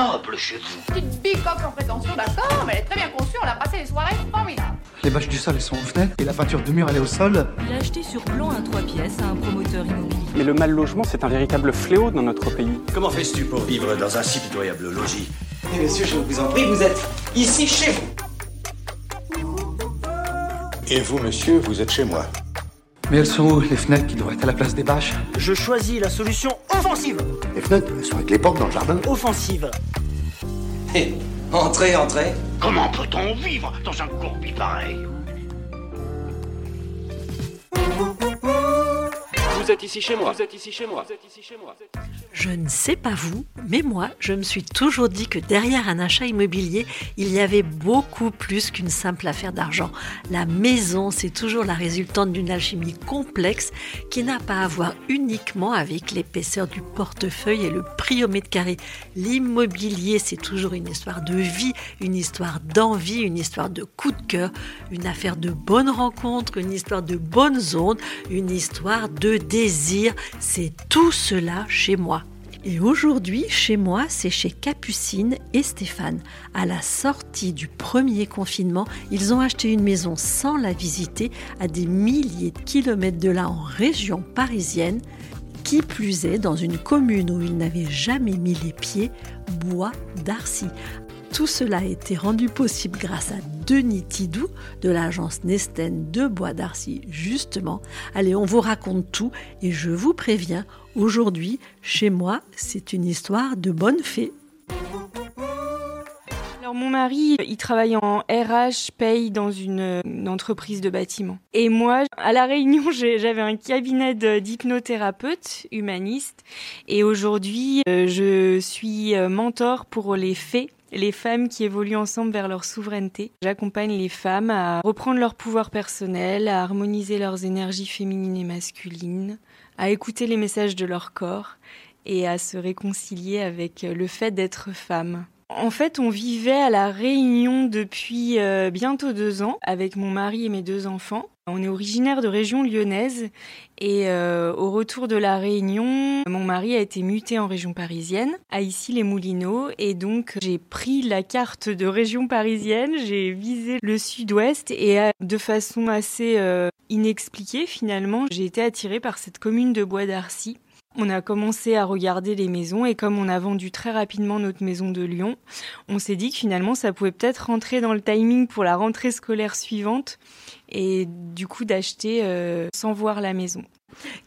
noble chez vous. Petite bicoque en prétention, d'accord, mais elle est très bien conçue, on a passé des soirées formidables. Les bâches du sol, elles sont aux fenêtres et la peinture de mur, elle est au sol. Il a acheté sur blanc un 3 pièces à un promoteur immobilier. Mais le mal logement, c'est un véritable fléau dans notre pays. Comment fais-tu pour vivre dans un si pitoyable logis? Mais monsieur, je vous en prie, vous êtes ici chez vous. Et vous, monsieur, vous êtes chez moi. Mais elles sont où, les fenêtres qui devraient être à la place des bâches? Je choisis la solution offensive. Les fenêtres, elles sont avec les portes dans le jardin. Offensive. Hé, entrez, entrez. Comment peut-on vivre dans un courbi pareil Vous êtes ici chez moi. Vous êtes ici chez moi. Vous êtes ici chez moi. Je ne sais pas vous, mais moi, je me suis toujours dit que derrière un achat immobilier, il y avait beaucoup plus qu'une simple affaire d'argent. La maison, c'est toujours la résultante d'une alchimie complexe qui n'a pas à voir uniquement avec l'épaisseur du portefeuille et le prix au mètre carré. L'immobilier, c'est toujours une histoire de vie, une histoire d'envie, une histoire de coup de cœur, une affaire de bonnes rencontres, une histoire de bonnes ondes, une histoire de désir. C'est tout cela chez moi. Et aujourd'hui, chez moi, c'est chez Capucine et Stéphane. À la sortie du premier confinement, ils ont acheté une maison sans la visiter à des milliers de kilomètres de là en région parisienne. Qui plus est, dans une commune où ils n'avaient jamais mis les pieds, Bois d'Arcy. Tout cela a été rendu possible grâce à Denis Tidou de l'agence Nesten de Bois d'Arcy, justement. Allez, on vous raconte tout et je vous préviens, aujourd'hui, chez moi, c'est une histoire de bonne fée. Alors mon mari, il travaille en RH, paye dans une, entreprise de bâtiment. Et moi, à la Réunion, j'avais un cabinet d'hypnothérapeute humaniste. Et aujourd'hui, euh, je suis euh, mentor pour les fées les femmes qui évoluent ensemble vers leur souveraineté. J'accompagne les femmes à reprendre leur pouvoir personnel, à harmoniser leurs énergies féminines et masculines, à écouter les messages de leur corps et à se réconcilier avec le fait d'être femme. En fait, on vivait à la Réunion depuis euh, bientôt deux ans avec mon mari et mes deux enfants. On est originaire de région lyonnaise et euh, au retour de la Réunion, mon mari a été muté en région parisienne, à Issy-les-Moulineaux, et donc j'ai pris la carte de région parisienne, j'ai visé le sud-ouest et euh, de façon assez euh, inexpliquée finalement, j'ai été attirée par cette commune de Bois d'Arcy. On a commencé à regarder les maisons et comme on a vendu très rapidement notre maison de Lyon, on s'est dit que finalement ça pouvait peut-être rentrer dans le timing pour la rentrée scolaire suivante et du coup d'acheter euh, sans voir la maison.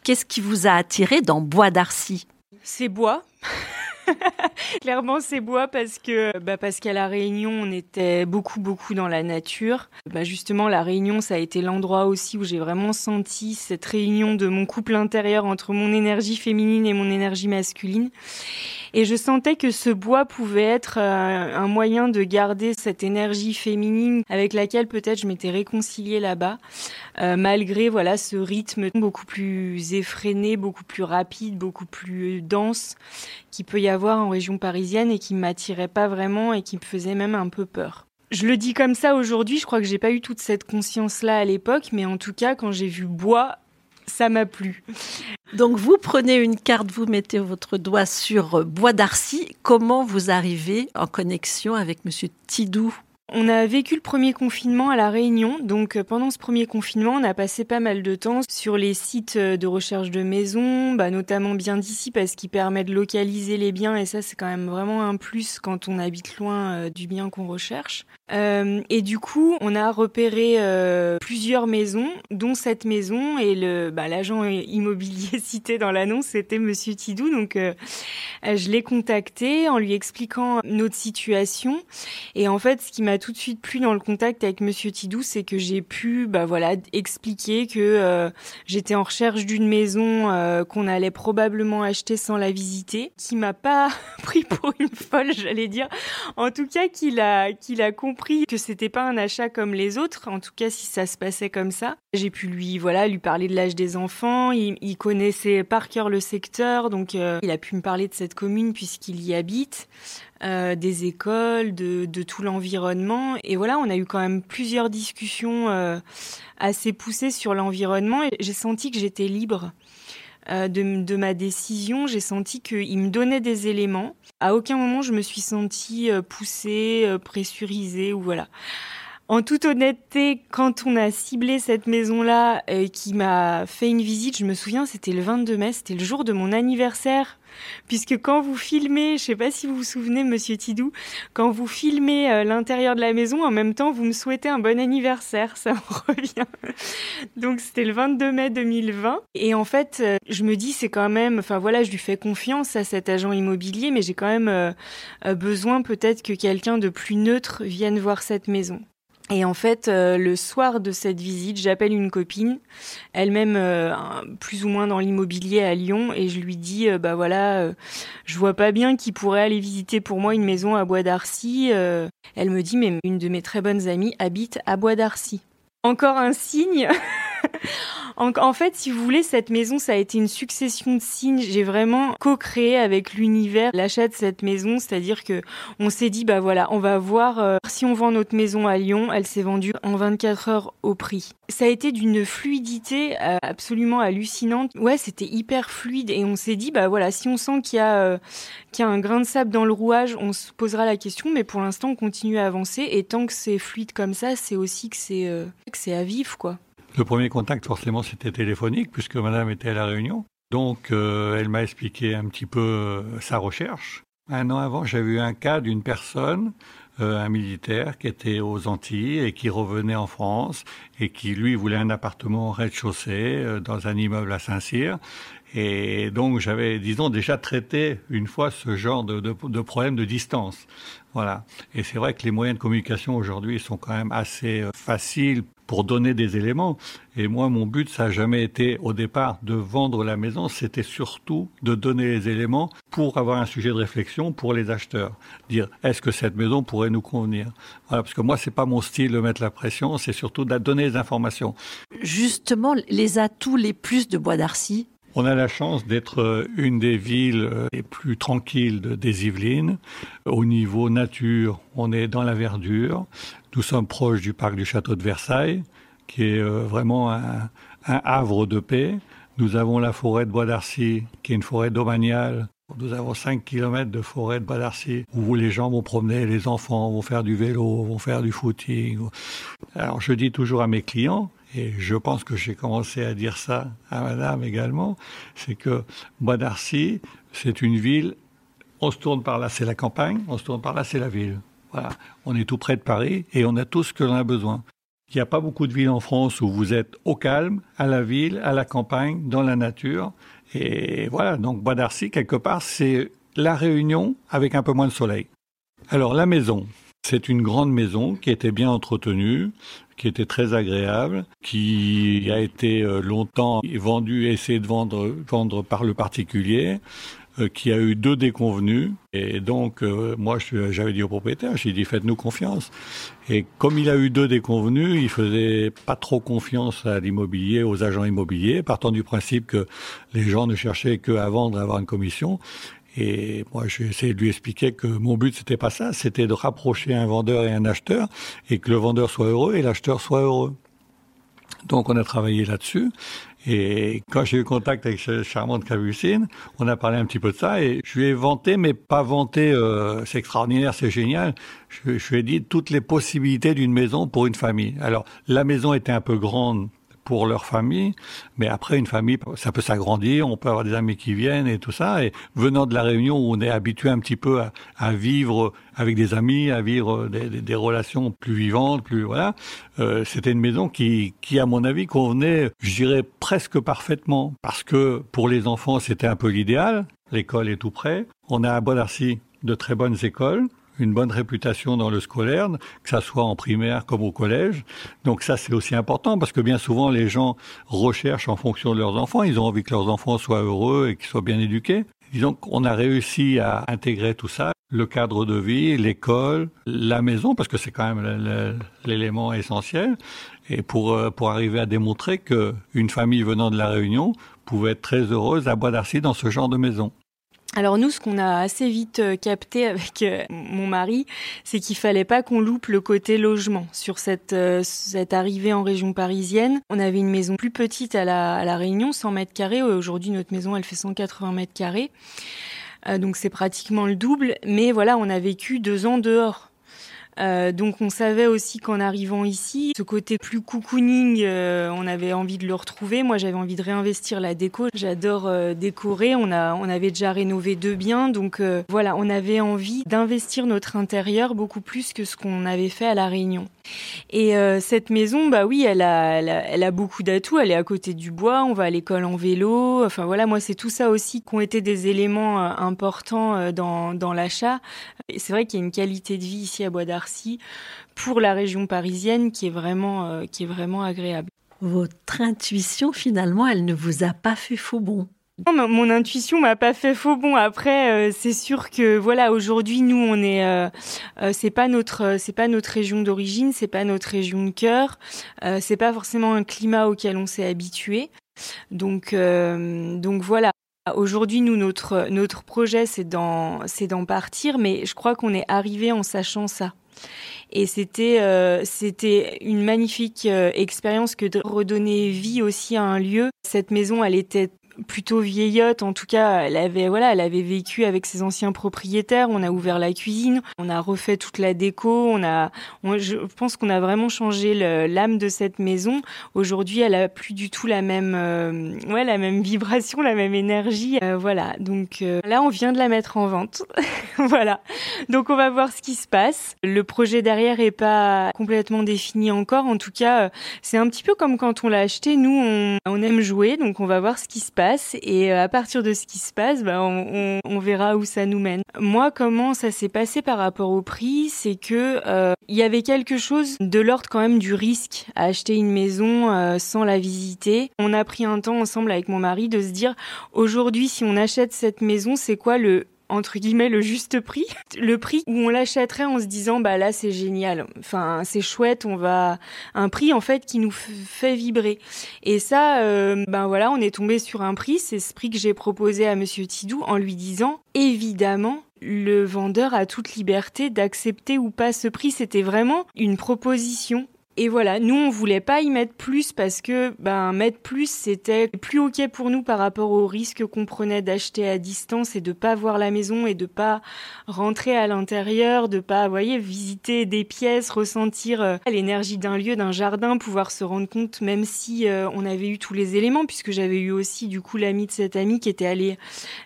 Qu'est-ce qui vous a attiré dans Bois d'Arcy? C'est bois. Clairement, c'est bois parce que bah parce qu'à la Réunion, on était beaucoup beaucoup dans la nature. Bah justement, la Réunion, ça a été l'endroit aussi où j'ai vraiment senti cette réunion de mon couple intérieur entre mon énergie féminine et mon énergie masculine. Et je sentais que ce bois pouvait être euh, un moyen de garder cette énergie féminine avec laquelle peut-être je m'étais réconciliée là-bas, euh, malgré voilà ce rythme beaucoup plus effréné, beaucoup plus rapide, beaucoup plus dense qu'il peut y avoir en région parisienne et qui m'attirait pas vraiment et qui me faisait même un peu peur. Je le dis comme ça aujourd'hui, je crois que j'ai pas eu toute cette conscience-là à l'époque, mais en tout cas, quand j'ai vu bois, ça m'a plu. Donc vous prenez une carte, vous mettez votre doigt sur Bois d'Arcy. Comment vous arrivez en connexion avec Monsieur Tidou? On a vécu le premier confinement à La Réunion, donc euh, pendant ce premier confinement, on a passé pas mal de temps sur les sites euh, de recherche de maisons, bah, notamment bien d'ici parce qu'il permet de localiser les biens et ça c'est quand même vraiment un plus quand on habite loin euh, du bien qu'on recherche. Et du coup, on a repéré plusieurs maisons, dont cette maison et bah, l'agent immobilier cité dans l'annonce, c'était Monsieur Tidou. Donc, je l'ai contacté en lui expliquant notre situation. Et en fait, ce qui m'a tout de suite plu dans le contact avec Monsieur Tidou, c'est que j'ai pu, bah voilà, expliquer que euh, j'étais en recherche d'une maison euh, qu'on allait probablement acheter sans la visiter, qui m'a pas pris pour une folle, j'allais dire. En tout cas, qu'il a, qu'il a compris que c'était pas un achat comme les autres. En tout cas, si ça se passait comme ça, j'ai pu lui, voilà, lui parler de l'âge des enfants. Il, connaissait par cœur le secteur, donc euh, il a pu me parler de cette commune puisqu'il y habite. Euh, des écoles, de, tout l'environnement. Et voilà, on a eu quand même plusieurs discussions euh, assez poussées sur l'environnement j'ai senti que j'étais libre. euh, de, ma décision, j'ai senti qu'il me donnait des éléments. À aucun moment je me suis sentie poussée, pressurisée ou voilà. En toute honnêteté, quand on a ciblé cette maison-là et qui m'a fait une visite, je me souviens, c'était le 22 mai, c'était le jour de mon anniversaire. Puisque quand vous filmez, je sais pas si vous vous souvenez, Monsieur Tidou, quand vous filmez euh, l'intérieur de la maison, en même temps, vous me souhaitez un bon anniversaire, ça me revient. Donc c'était le 22 mai 2020. Et en fait, euh, je me dis, c'est quand même, enfin voilà, je lui fais confiance à cet agent immobilier, mais j'ai quand même euh, besoin peut-être que quelqu'un de plus neutre vienne voir cette maison. Et en fait, euh, le soir de cette visite, j'appelle une copine, elle-même euh, plus ou moins dans l'immobilier à Lyon, et je lui dis, euh, bah voilà, je vois pas bien qui pourrait aller visiter pour moi une maison à Bois d'Arcy. elle me dit, mais une de mes très bonnes amies habite à Bois d'Arcy. Encore un signe En, fait, si vous voulez, cette maison, ça a été une succession de signes. J'ai vraiment co-créé avec l'univers l'achat de cette maison, c'est-à-dire que on s'est dit, bah voilà, on va voir euh, si on vend notre maison à Lyon. Elle s'est vendue en 24 heures au prix. Ça a été d'une fluidité euh, absolument hallucinante. Ouais, c'était hyper fluide et on s'est dit, bah voilà, si on sent qu'il y a euh, y a un grain de sable dans le rouage, on se posera la question. Mais pour l'instant, on continue à avancer et tant que c'est fluide comme ça, c'est aussi que c'est que c'est à vivre, quoi. Le premier contact, forcément, c'était téléphonique, puisque madame était à la réunion. Donc, euh, elle m'a expliqué un petit peu euh, sa recherche. Un an avant, j'avais eu un cas d'une personne, euh, un militaire, qui était aux Antilles et qui revenait en France et qui, lui, voulait un appartement au rez-de-chaussée dans un immeuble à Saint-Cyr. Et donc, j'avais, disons, déjà traité une fois ce genre de, de, de problème de distance. Voilà. Et c'est vrai que les moyens de communication aujourd'hui sont quand même assez faciles pour donner des éléments. Et moi, mon but, ça n'a jamais été au départ de vendre la maison, c'était surtout de donner les éléments pour avoir un sujet de réflexion pour les acheteurs. Dire, est-ce que cette maison pourrait nous convenir? Parce que moi, c'est pas mon style de mettre la pression, c'est surtout de donner les informations. Justement, les atouts les plus de Bois d'Arcy, on a la chance d'être euh, une des villes euh, les plus tranquilles des Yvelines. Au niveau nature, on est dans la verdure. Nous sommes proches du parc du château de Versailles, qui est euh, vraiment un, havre de paix. Nous avons la forêt de Bois d'Arcy, qui est une forêt domaniale. Nous avons 5 km de forêt de Bois d'Arcy où les gens vont promener, les enfants vont faire du vélo, vont faire du footing. Alors je dis toujours à mes clients, et je pense que j'ai commencé à dire ça à madame également, c'est que Bois d'Arcy, c'est une ville, on se tourne par là, c'est la campagne, on se tourne par là, c'est la ville. Voilà, on est tout près de Paris et on a tout ce que l'on a besoin. Il n'y a pas beaucoup de villes en France où vous êtes au calme, à la ville, à la campagne, dans la nature. Et voilà, donc Bois d'Arcy, quelque part, c'est la réunion avec un peu moins de soleil. Alors la maison, c'est une grande maison qui était bien entretenue, qui était très agréable, qui a été euh, longtemps vendue, essayé de vendre, vendre par le particulier, euh, qui a eu deux déconvenus. Et donc, euh, moi, j'avais dit au propriétaire, j'ai dit, faites-nous confiance. Et comme il a eu deux déconvenus, il faisait pas trop confiance à l'immobilier, aux agents immobiliers, partant du principe que les gens ne cherchaient qu'à vendre et avoir une commission. Et moi, j'ai essayé de lui expliquer que mon but, c'était pas ça, c'était de rapprocher un vendeur et un acheteur, et que le vendeur soit heureux et l'acheteur soit heureux. Donc, on a travaillé là-dessus. Et quand j'ai eu contact avec cette charmante Capucine, on a parlé un petit peu de ça et je lui ai vanté, mais pas vanté, euh, c'est extraordinaire, c'est génial. Je, je lui ai dit toutes les possibilités d'une maison pour une famille. Alors, la maison était un peu grande pour leur famille. Mais après, une famille, ça peut s'agrandir, on peut avoir des amis qui viennent et tout ça. Et venant de la Réunion, où on est habitué un petit peu à, vivre avec des amis, à vivre des, relations plus vivantes, plus voilà, euh, c'était une maison qui, qui, à mon avis, convenait, je dirais, presque parfaitement. Parce que pour les enfants, c'était un peu l'idéal. L'école est tout près. On a à Bodarcy de très bonnes écoles une bonne réputation dans le scolaire, que ça soit en primaire comme au collège. Donc ça, c'est aussi important parce que bien souvent, les gens recherchent en fonction de leurs enfants. Ils ont envie que leurs enfants soient heureux et qu'ils soient bien éduqués. Disons qu'on a réussi à intégrer tout ça, le cadre de vie, l'école, la maison, parce que c'est quand même l'élément essentiel, et pour, euh, pour arriver à démontrer qu'une famille venant de la Réunion pouvait être très heureuse à Bois d'Arcy dans ce genre de maison. Alors nous, ce qu'on a assez vite euh, capté avec euh, mon mari, c'est qu'il fallait pas qu'on loupe le côté logement sur cette, euh, cette arrivée en région parisienne. On avait une maison plus petite à la, à la Réunion, 100 mètres carrés. Aujourd'hui, notre maison, elle fait 180 mètres carrés. donc c'est pratiquement le double. Mais voilà, on a vécu deux ans dehors. Euh, donc on savait aussi qu'en arrivant ici, ce côté plus cocooning, euh, on avait envie de le retrouver. Moi, j'avais envie de réinvestir la déco. J'adore euh, décorer. On a, on avait déjà rénové deux biens, donc voilà, on avait envie d'investir notre intérieur beaucoup plus que ce qu'on avait fait à la Réunion. Et cette maison, bah oui, elle a, elle a, beaucoup d'atouts. Elle est à côté du bois. On va à l'école en vélo. Enfin voilà, moi c'est tout ça aussi qui ont été des éléments importants dans, dans l'achat. C'est vrai qu'il y a une qualité de vie ici à Bois d'Arc pour la région parisienne qui est vraiment, euh, qui est vraiment agréable. Votre intuition, finalement, elle ne vous a pas fait faux bon non, mon intuition m'a pas fait faux bon. Après, euh, c'est sûr que voilà, aujourd'hui, nous, on est, euh, c'est pas notre, c'est pas notre région d'origine, c'est pas notre région de cœur, c'est pas forcément un climat auquel on s'est habitué. Donc, donc voilà. Aujourd'hui, nous, notre notre projet, c'est d'en, c'est d'en partir, mais je crois qu'on est arrivé en sachant ça. Et c'était euh, c'était une magnifique euh, expérience que de redonner vie aussi à un lieu. Cette maison, elle était plutôt vieillotte. En tout cas, elle avait, voilà, elle avait vécu avec ses anciens propriétaires. On a ouvert la cuisine, on a refait toute la déco. On a, je pense qu'on a vraiment changé l'âme de cette maison. Aujourd'hui, elle a plus du tout la même, euh, ouais, la même vibration, la même énergie. Euh, voilà. Donc euh, là, on vient de la mettre en vente. voilà. Donc on va voir ce qui se passe. Le projet derrière est pas complètement défini encore. En tout cas, c'est un petit peu comme quand on l'a acheté. Nous, on, on aime jouer, donc on va voir ce qui se passe et euh, à partir de ce qui se passe, bah, on, verra où ça nous mène. Moi, comment ça s'est passé par rapport au prix, c'est que euh, y avait quelque chose de l'ordre quand même du risque à acheter une maison euh, sans la visiter. On a pris un temps ensemble avec mon mari de se dire aujourd'hui, si on achète cette maison, c'est quoi le entre guillemets le juste prix, le prix où on l'achèterait en se disant bah là c'est génial, enfin c'est chouette, on va un prix en fait qui nous fait vibrer. Et ça, euh, ben voilà, on est tombé sur un prix, c'est ce prix que j'ai proposé à Monsieur Tidou en lui disant évidemment le vendeur a toute liberté d'accepter ou pas ce prix. C'était vraiment une proposition et voilà, nous on voulait pas y mettre plus parce que ben mettre plus c'était plus ok pour nous par rapport au risque qu'on prenait d'acheter à distance et de pas voir la maison et de pas rentrer à l'intérieur, de pas voyez visiter des pièces, ressentir euh, l'énergie d'un lieu, d'un jardin, pouvoir se rendre compte même si euh, on avait eu tous les éléments puisque j'avais eu aussi du coup l'ami de cette amie qui était allé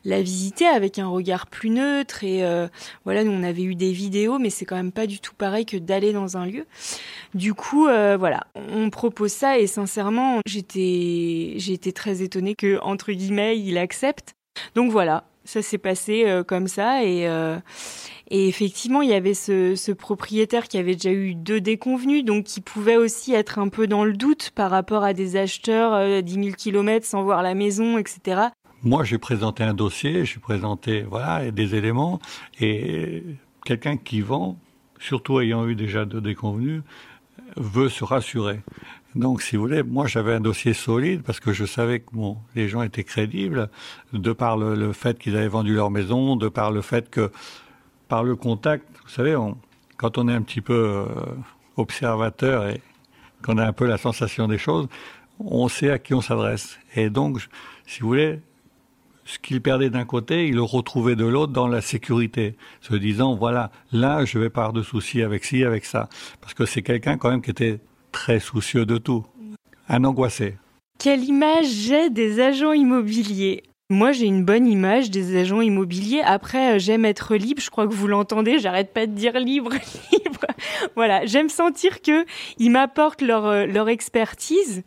la visiter avec un regard plus neutre et euh, voilà, nous on avait eu des vidéos mais c'est quand même pas du tout pareil que d'aller dans un lieu. Du coup, euh, voilà, on propose ça et sincèrement, j'étais, j'étais très étonnée que entre guillemets il accepte. Donc voilà, ça s'est passé euh, comme ça et euh, et effectivement, il y avait ce, propriétaire qui avait déjà eu deux déconvenus, donc qui pouvait aussi être un peu dans le doute par rapport à des acheteurs euh, 10 000 kilomètres sans voir la maison, etc. Moi, j'ai présenté un dossier, j'ai présenté voilà des éléments, et quelqu'un qui vend, surtout ayant eu déjà deux déconvenus, veut se rassurer. Donc, si vous voulez, moi j'avais un dossier solide parce que je savais que bon, les gens étaient crédibles, de par le, fait qu'ils avaient vendu leur maison, de par le fait que, par le contact, vous savez, quand on est un petit peu euh, observateur et qu'on a un peu la sensation des choses, on sait à qui on s'adresse. Et donc, si vous voulez, ce qu'il perdait d'un côté, il le retrouvait de l'autre dans la sécurité, se disant voilà, là je vais pas avoir de soucis avec ci, avec ça, parce que c'est quelqu'un quand même qui était très soucieux de tout, un angoissé. Quelle image j'ai des agents immobiliers? Moi, j'ai une bonne image des agents immobiliers. Après, euh, j'aime être libre. Je crois que vous l'entendez. J'arrête pas de dire libre, libre. Voilà. J'aime sentir que ils m'apportent leur, euh, leur expertise.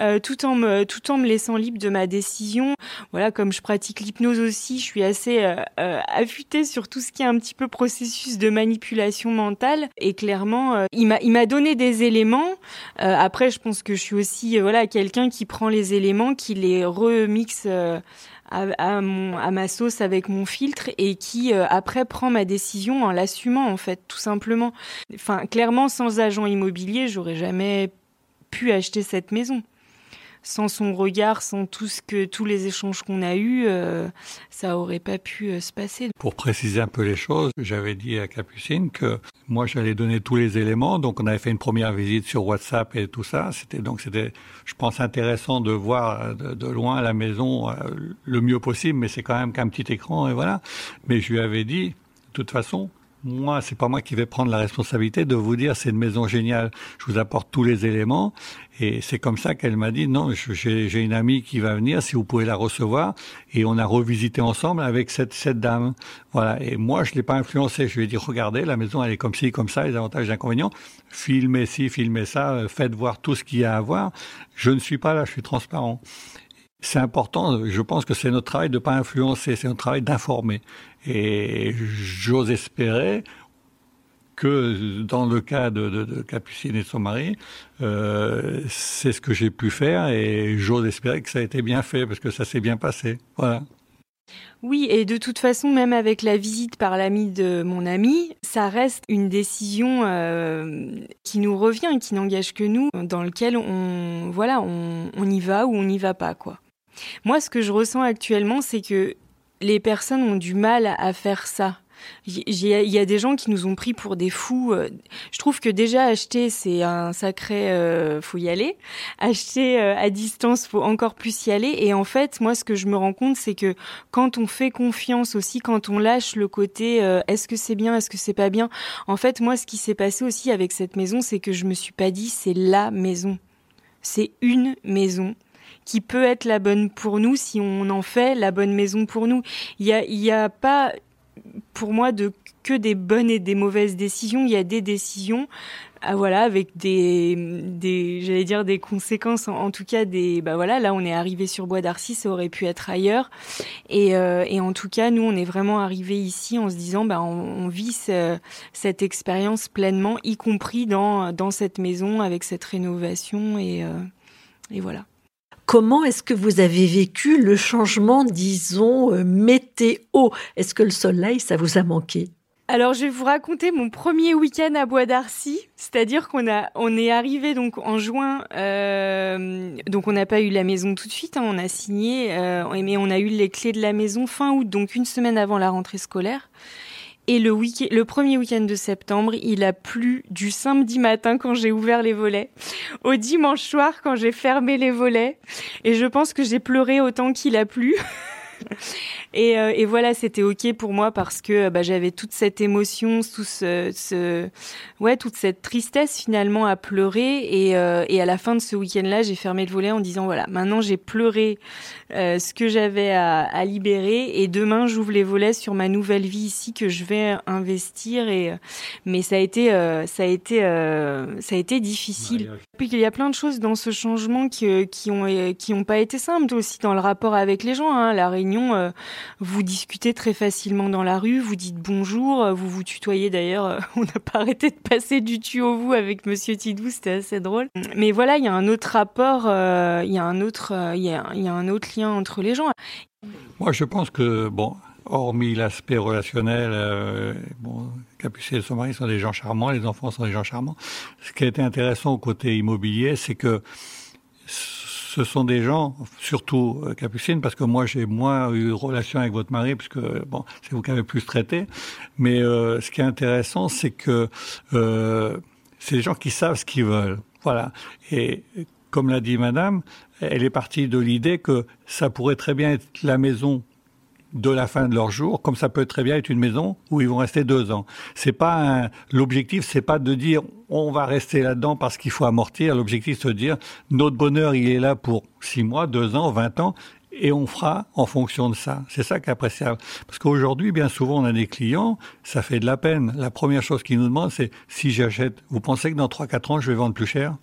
Euh, tout en me tout en me laissant libre de ma décision. Voilà, comme je pratique l'hypnose aussi, je suis assez euh, euh, affûtée sur tout ce qui est un petit peu processus de manipulation mentale. Et clairement, il m'a il m'a donné des éléments. après, je pense que je suis aussi voilà quelqu'un qui prend les éléments, qui les remixe. À, mon, à, ma sauce avec mon filtre et qui après prend ma décision en l'assumant en fait tout simplement. Enfin clairement sans agent immobilier j'aurais jamais pu acheter cette maison sans son regard, sans tout ce que tous les échanges qu'on a eus, euh, ça aurait pas pu euh, se passer. Pour préciser un peu les choses, j'avais dit à Capucine que moi j'allais donner tous les éléments. Donc on avait fait une première visite sur WhatsApp et tout ça. C'était donc c'était, je pense, intéressant de voir de, loin la maison euh, le mieux possible, mais c'est quand même qu'un petit écran et voilà. Mais je lui avais dit, de toute façon, moi, c'est pas moi qui vais prendre la responsabilité de vous dire c'est une maison géniale. Je vous apporte tous les éléments et c'est comme ça qu'elle m'a dit non, j'ai une amie qui va venir si vous pouvez la recevoir et on a revisité ensemble avec cette cette dame. Voilà. Et moi, je l'ai pas influencé. Je lui ai dit regardez, la maison elle est comme ci, comme ça, les avantages les inconvénients. Filmez ci, filmez ça, faites voir tout ce qu'il y a à voir. Je ne suis pas là, je suis transparent c'est important, je pense que c'est notre travail de ne pas influencer, c'est notre travail d'informer. Et j'ose espérer que dans le cas de, Capucine et de son mari, euh, c'est ce que j'ai pu faire et j'ose espérer que ça a été bien fait parce que ça s'est bien passé. Voilà. Oui, et de toute façon, même avec la visite par l'ami de mon ami, ça reste une décision euh, qui nous revient, qui n'engage que nous, dans lequel on, voilà, on, y va ou on n'y va pas. Moi, ce que je ressens actuellement, c'est que les personnes ont du mal à faire ça. Il y a des gens qui nous ont pris pour des fous. Euh, je trouve que déjà acheter, c'est un sacré, euh, faut y aller. Acheter euh, à distance, faut encore plus y aller. Et en fait, moi, ce que je me rends compte, c'est que quand on fait confiance aussi, quand on lâche le côté, est-ce que c'est bien, est-ce que c'est pas bien. En fait, moi, ce qui s'est passé aussi avec cette maison, c'est que je me suis pas dit, c'est la maison. C'est une maison qui peut être la bonne pour nous si on en fait la bonne maison pour nous. Il y a, y a pas pour moi de que des bonnes et des mauvaises décisions. Il y a des décisions, ah, voilà, avec des, des, j'allais dire des conséquences. En, tout cas, des, bah voilà, là on est arrivé sur Bois d'Arcy, ça aurait pu être ailleurs. Et, euh, et en tout cas, nous on est vraiment arrivé ici en se disant, bah on, on vit ce, cette expérience pleinement, y compris dans dans cette maison avec cette rénovation et euh, et voilà. Comment est-ce que vous avez vécu le changement, disons, euh, météo? Est-ce que le soleil, ça vous a manqué? Alors, je vais vous raconter mon premier week-end à Bois d'Arcy. C'est-à-dire qu'on a, on est arrivé donc en juin. Euh, donc, on n'a pas eu la maison tout de suite. Hein, on a signé, euh, mais on a eu les clés de la maison fin août, donc une semaine avant la rentrée scolaire. Et le, week le premier week-end de septembre, il a plu du samedi matin quand j'ai ouvert les volets, au dimanche soir quand j'ai fermé les volets. Et je pense que j'ai pleuré autant qu'il a plu. et, euh, et, voilà, c'était ok pour moi parce que bah, j'avais toute cette émotion, tout ce, ce, ouais, toute cette tristesse finalement à pleurer. Et, euh, et à la fin de ce week-end-là, j'ai fermé le volet en disant voilà, maintenant j'ai pleuré euh, ce que j'avais à, à, libérer et demain j'ouvre les volets sur ma nouvelle vie ici que je vais investir. Et mais ça a été, euh, ça a été, euh, ça a été difficile. Puis qu'il y a plein de choses dans ce changement qui, qui ont qui ont pas été simples aussi dans le rapport avec les gens. Hein. La Réunion, euh, vous discutez très facilement dans la rue, vous dites bonjour, euh, vous vous tutoyez d'ailleurs. Euh, on n'a pas arrêté de passer du tu au vous avec Monsieur Tidou, c'était assez drôle. Mais voilà, il y a un autre rapport, il y a un autre, il y a, un autre lien entre les gens. Moi, je pense que bon, hormis l'aspect relationnel, euh, bon, Capucine et son mari sont des gens charmants, les enfants sont des gens charmants. Ce qui a été intéressant au côté immobilier, c'est que ce sont des gens, surtout euh, Capucine, parce que moi j'ai moins eu relation avec votre mari, puisque bon, c'est vous qui avez plus traité. Mais euh, ce qui est intéressant, c'est que euh, c'est des gens qui savent ce qu'ils veulent. Voilà. Et comme l'a dit Madame, elle est partie de l'idée que ça pourrait très bien être la maison de la fin de leur jour, comme ça peut très bien être une maison où ils vont rester deux ans. C'est pas l'objectif, c'est pas de dire on va rester là-dedans parce qu'il faut amortir. L'objectif, c'est de dire notre bonheur, il est là pour six mois, deux ans, vingt ans, et on fera en fonction de ça. C'est ça qui est appréciable. Parce qu'aujourd'hui, bien souvent, on a des clients, ça fait de la peine. La première chose qu'ils nous demandent, c'est si j'achète, vous pensez que dans trois, quatre ans, je vais vendre plus cher?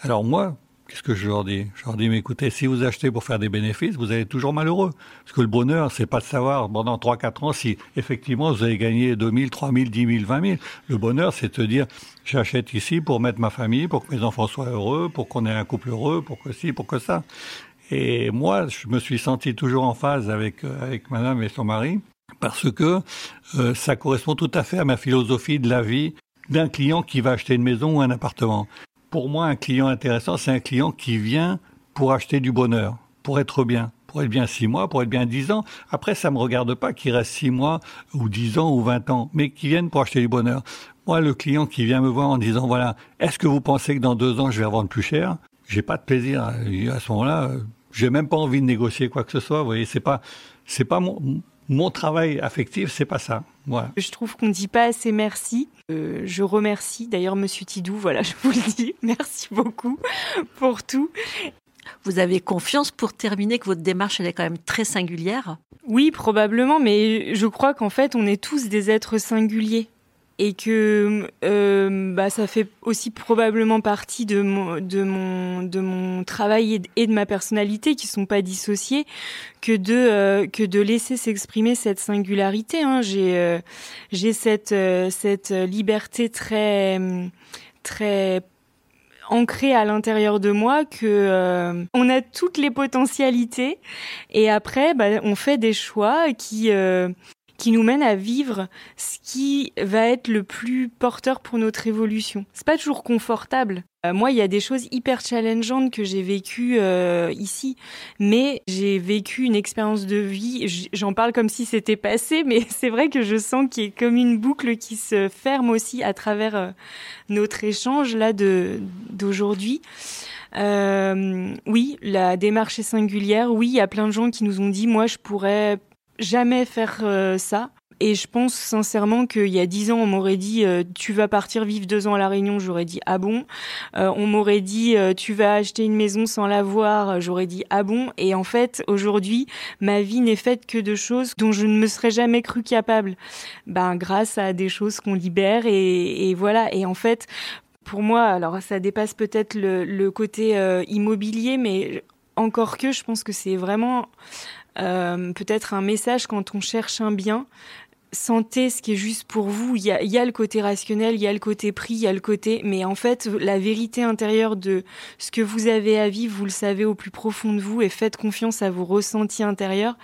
Alors moi, Qu'est-ce que je leur dis? Je leur dis, mais écoutez, si vous achetez pour faire des bénéfices, vous allez toujours malheureux. Parce que le bonheur, c'est pas de savoir pendant 3-4 ans si effectivement vous allez gagner 2000, 3000, 10 000, 20 000. Le bonheur, c'est de dire, j'achète ici pour mettre ma famille, pour que mes enfants soient heureux, pour qu'on ait un couple heureux, pour que ci, pour que ça. Et moi, je me suis senti toujours en phase avec, euh, avec madame et son mari, parce que euh, ça correspond tout à fait à ma philosophie de la vie d'un client qui va acheter une maison ou un appartement pour moi, un client intéressant, c'est un client qui vient pour acheter du bonheur, pour être bien pour être bien six mois, pour être bien dix ans. Après, ça me regarde pas qu'il reste six mois ou dix ans ou vingt ans, mais qui viennent pour acheter du bonheur. Moi, le client qui vient me voir en disant voilà, est-ce que vous pensez que dans deux ans je vais vendre plus cher? J'ai pas de plaisir à ce moment-là. J'ai même pas envie de négocier quoi que ce soit. Vous voyez, c'est pas, c'est pas mon, mon travail affectif, c'est pas ça. Voilà. Je trouve qu'on ne dit pas assez merci. Euh, je remercie d'ailleurs Monsieur Tidou, voilà, je vous le dis. Merci beaucoup pour tout. Vous avez confiance pour terminer que votre démarche elle est quand même très singulière? Oui, probablement, mais je crois qu'en fait on est tous des êtres singuliers et que euh, bah, ça fait aussi probablement partie de mon, travail et de, ma personnalité qui sont pas dissociés que de, euh, que de laisser s'exprimer cette singularité. Hein. J'ai euh, cette, liberté très, très ancré à l'intérieur de moi que on a toutes les potentialités et après bah, on fait des choix qui qui nous mènent à vivre ce qui va être le plus porteur pour notre évolution. C'est pas toujours confortable. Euh, moi, il y a des choses hyper challengeantes que j'ai vécues euh, ici, mais j'ai vécu une expérience de vie. J'en parle comme si c'était passé, mais c'est vrai que je sens qu'il y a comme une boucle qui se ferme aussi à travers euh, notre échange là d'aujourd'hui. Oui, la démarche est singulière. Oui, il y a plein de gens qui nous ont dit, moi, je pourrais jamais faire euh, ça. Et je pense sincèrement qu'il y a dix ans, on m'aurait dit euh, tu vas partir vivre deux ans à la Réunion, j'aurais dit ah bon? Euh, on m'aurait dit tu vas acheter une maison sans la voir, j'aurais dit ah bon? Et en fait, aujourd'hui, ma vie n'est faite que de choses dont je ne me serais jamais cru capable. Ben grâce à des choses qu'on libère et, voilà. Et en fait, pour moi, alors ça dépasse peut-être le côté immobilier, mais encore que je pense que c'est vraiment euh, peut-être un message quand on cherche un bien. Sentez ce qui est juste pour vous. Il y a, y a le côté rationnel, il y a le côté prix, il y a le côté. Mais en fait, la vérité intérieure de ce que vous avez à vivre, vous le savez au plus profond de vous et faites confiance à vos ressentis intérieurs.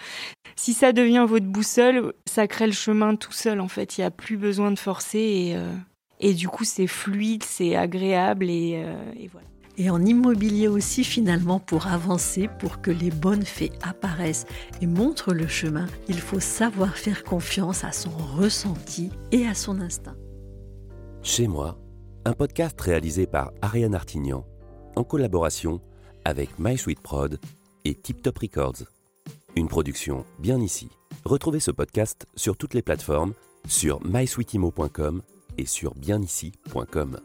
Si ça devient votre boussole, ça crée le chemin tout seul. En fait, il n'y a plus besoin de forcer et, euh, et du coup, c'est fluide, c'est agréable et, euh, et voilà et en immobilier aussi finalement pour avancer, pour que les bonnes fées apparaissent et montrent le chemin, il faut savoir faire confiance à son ressenti et à son instinct. Chez moi, un podcast réalisé par Ariane Artignan en collaboration avec My Sweet Prod et Tip Top Records. Une production bien ici. Retrouvez ce podcast sur toutes les plateformes, sur mysweetimo.com et sur bienici.com.